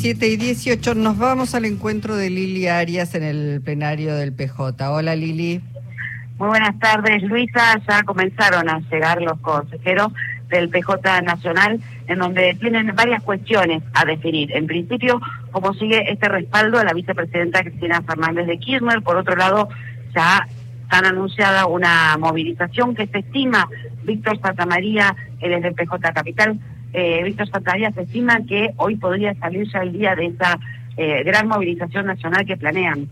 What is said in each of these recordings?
17 y 18 nos vamos al encuentro de Lili Arias en el plenario del PJ. Hola Lili. Muy buenas tardes, Luisa. Ya comenzaron a llegar los consejeros del PJ Nacional, en donde tienen varias cuestiones a definir. En principio, cómo sigue este respaldo a la vicepresidenta Cristina Fernández de Kirchner. Por otro lado, ya han anunciada una movilización que se estima, Víctor Santamaría, es del PJ Capital, eh, Víctor Santamaría se estima que hoy podría salir ya el día de esa eh, gran movilización nacional que planean.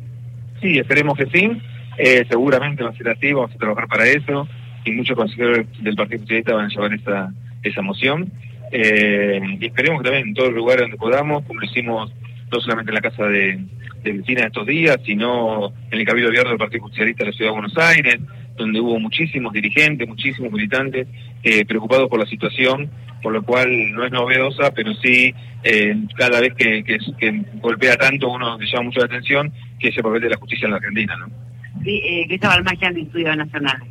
Sí, esperemos que sí. Eh, seguramente va a ser así, vamos a trabajar para eso y muchos consejeros del Partido Socialista van a llevar esa, esa moción. Eh, y esperemos que también en todos los lugares donde podamos, como lo hicimos no solamente en la Casa de, de estos días, sino en el Cabildo Abierto del Partido Socialista de la Ciudad de Buenos Aires, donde hubo muchísimos dirigentes, muchísimos militantes eh, preocupados por la situación, por lo cual no es novedosa, pero sí eh, cada vez que, que, que, golpea tanto uno le llama mucho la atención, que es el papel de la justicia en la Argentina. ¿no? Sí, eh, Cristóbal Magia del Estudio Nacional.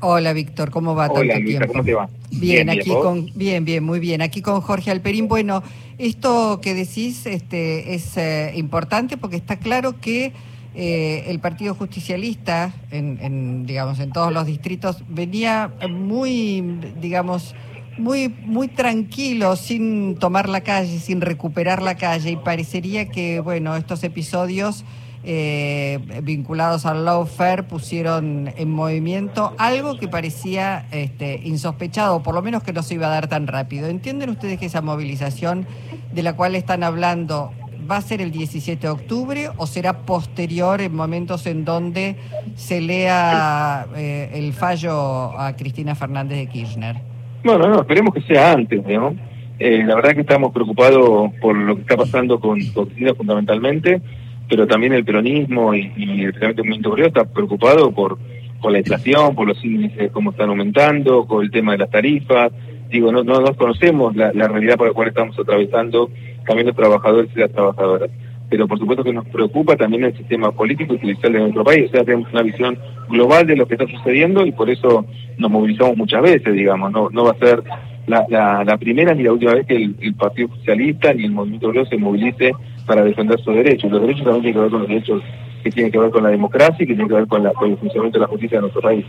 Hola Víctor, ¿cómo va Hola, tanto Luisa, tiempo? ¿cómo te va? Bien, aquí ¿vos? con bien, bien, muy bien. Aquí con Jorge Alperín. Bueno, esto que decís este, es eh, importante porque está claro que eh, el Partido Justicialista, en, en, digamos, en todos los distritos, venía muy, digamos, muy, muy tranquilo, sin tomar la calle, sin recuperar la calle, y parecería que, bueno, estos episodios eh, vinculados al lawfare pusieron en movimiento algo que parecía este, insospechado, por lo menos que no se iba a dar tan rápido. ¿Entienden ustedes que esa movilización de la cual están hablando va a ser el 17 de octubre o será posterior en momentos en donde se lea eh, el fallo a Cristina Fernández de Kirchner? Bueno, no, esperemos que sea antes, ¿no? Eh, la verdad que estamos preocupados por lo que está pasando con, Cristina fundamentalmente, pero también el peronismo y, y el movimiento obrero está preocupado por, por la inflación, por los índices, cómo están aumentando, con el tema de las tarifas. Digo, no, no, no conocemos la realidad por la cual estamos atravesando también los trabajadores y las trabajadoras. Pero por supuesto que nos preocupa también el sistema político y judicial de nuestro país. O sea, tenemos una visión global de lo que está sucediendo y por eso nos movilizamos muchas veces, digamos. No, no va a ser la, primera ni la última vez que el, el Partido Socialista ni el Movimiento Obrero se movilice para defender sus derechos. Los derechos también tienen que ver con los derechos que tienen que ver con la democracia y que tienen que ver con, la, con el funcionamiento de la justicia de nuestro país.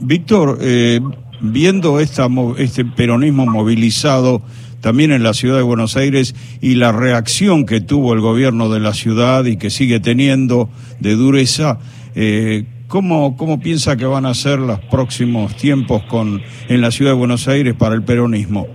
Víctor, eh, viendo esta, este peronismo movilizado también en la ciudad de Buenos Aires y la reacción que tuvo el gobierno de la ciudad y que sigue teniendo de dureza, eh, ¿cómo, ¿cómo piensa que van a ser los próximos tiempos con, en la ciudad de Buenos Aires para el peronismo?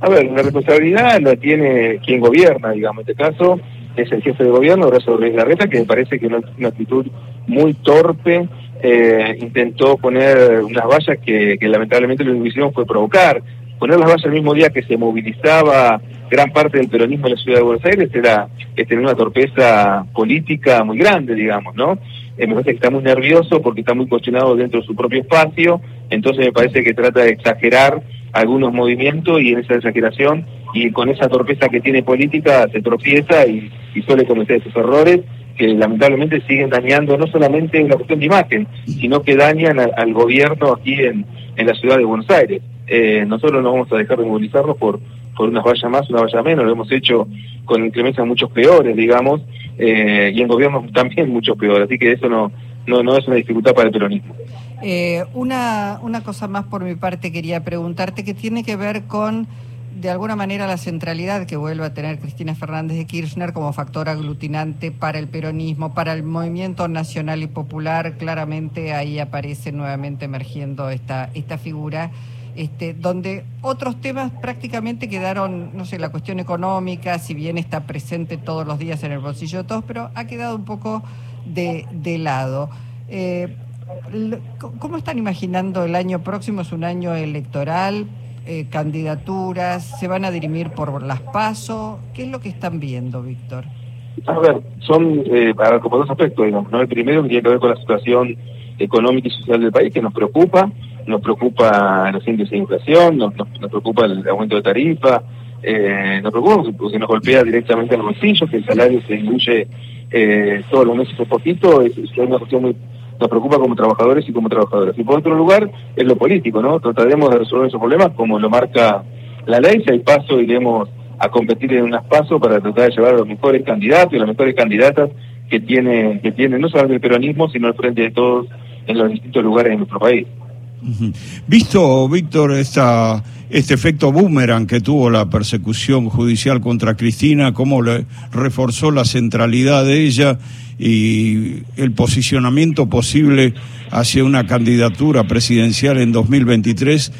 A ver, la responsabilidad la tiene quien gobierna, digamos, en este caso es el jefe de gobierno, Horacio Rodríguez Larreta, que me parece que una, una actitud muy torpe, eh, intentó poner unas vallas que, lamentablemente lo que hicieron fue provocar. Poner las vallas el mismo día que se movilizaba gran parte del peronismo en la ciudad de Buenos Aires era tener una torpeza política muy grande, digamos, ¿no? Eh, me parece que está muy nervioso porque está muy cuestionado dentro de su propio espacio, entonces me parece que trata de exagerar algunos movimientos y en esa exageración y con esa torpeza que tiene política se tropieza y, suele cometer esos errores que lamentablemente siguen dañando no solamente una cuestión de imagen, sino que dañan a, al gobierno aquí en, en la ciudad de Buenos Aires. Eh, nosotros no vamos a dejar de movilizarnos por, por unas vallas más, una valla menos, lo hemos hecho con incremencias muchos peores, digamos, eh, y en gobiernos también muchos peores, así que eso no, no, no es una dificultad para el peronismo. Eh, una, una cosa más por mi parte quería preguntarte que tiene que ver con de alguna manera la centralidad que vuelve a tener Cristina Fernández de Kirchner como factor aglutinante para el peronismo, para el movimiento nacional y popular, claramente ahí aparece nuevamente emergiendo esta, esta figura. Este, donde otros temas prácticamente quedaron, no sé, la cuestión económica, si bien está presente todos los días en el bolsillo de todos, pero ha quedado un poco de, de lado. Eh, ¿Cómo están imaginando el año próximo? Es un año electoral, eh, candidaturas, se van a dirimir por las pasos. ¿Qué es lo que están viendo, Víctor? A ver, son eh, como dos aspectos, digamos. ¿no? El primero que tiene que ver con la situación económica y social del país, que nos preocupa. Nos preocupa los índices de inflación, nos, preocupa el aumento de tarifa, eh, nos preocupa porque nos golpea directamente a los bolsillos, que el salario se diluye eh, todos los meses un poquito, es, es una cuestión muy nos preocupa como trabajadores y como trabajadoras. Y por otro lugar, es lo político, ¿no? Trataremos de resolver esos problemas como lo marca la ley, si hay paso iremos a competir en unas pasos para tratar de llevar a los mejores candidatos y las mejores candidatas que tiene, que tiene no solamente el peronismo, sino el frente de todos en los distintos lugares de nuestro país. Visto, Víctor, esta, este efecto boomerang que tuvo la persecución judicial contra Cristina, cómo le reforzó la centralidad de ella y el posicionamiento posible hacia una candidatura presidencial en 2023,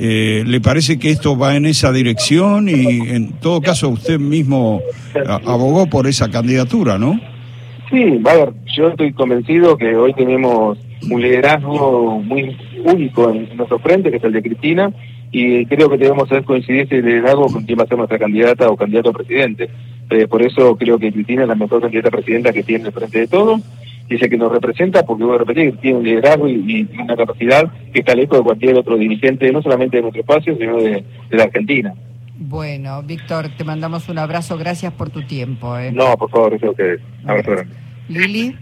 eh, ¿Le parece que esto va en esa dirección y en todo caso usted mismo abogó por esa candidatura, no? Sí, a ver, yo estoy convencido que hoy tenemos un liderazgo muy único en nuestro frente, que es el de Cristina, y creo que debemos hacer coincidir ese liderazgo con quién va a ser nuestra candidata o candidato a presidente. Eh, por eso creo que Cristina es la mejor candidata a presidenta que tiene el frente de todos dice que nos representa, porque voy a repetir, tiene un liderazgo y, una capacidad que está lejos de cualquier otro dirigente, no solamente de nuestro espacio, sino de, la Argentina. Bueno, Víctor, te mandamos un abrazo, gracias por tu tiempo. ¿eh? No, por favor, gracias a ustedes. Abrazo Lili.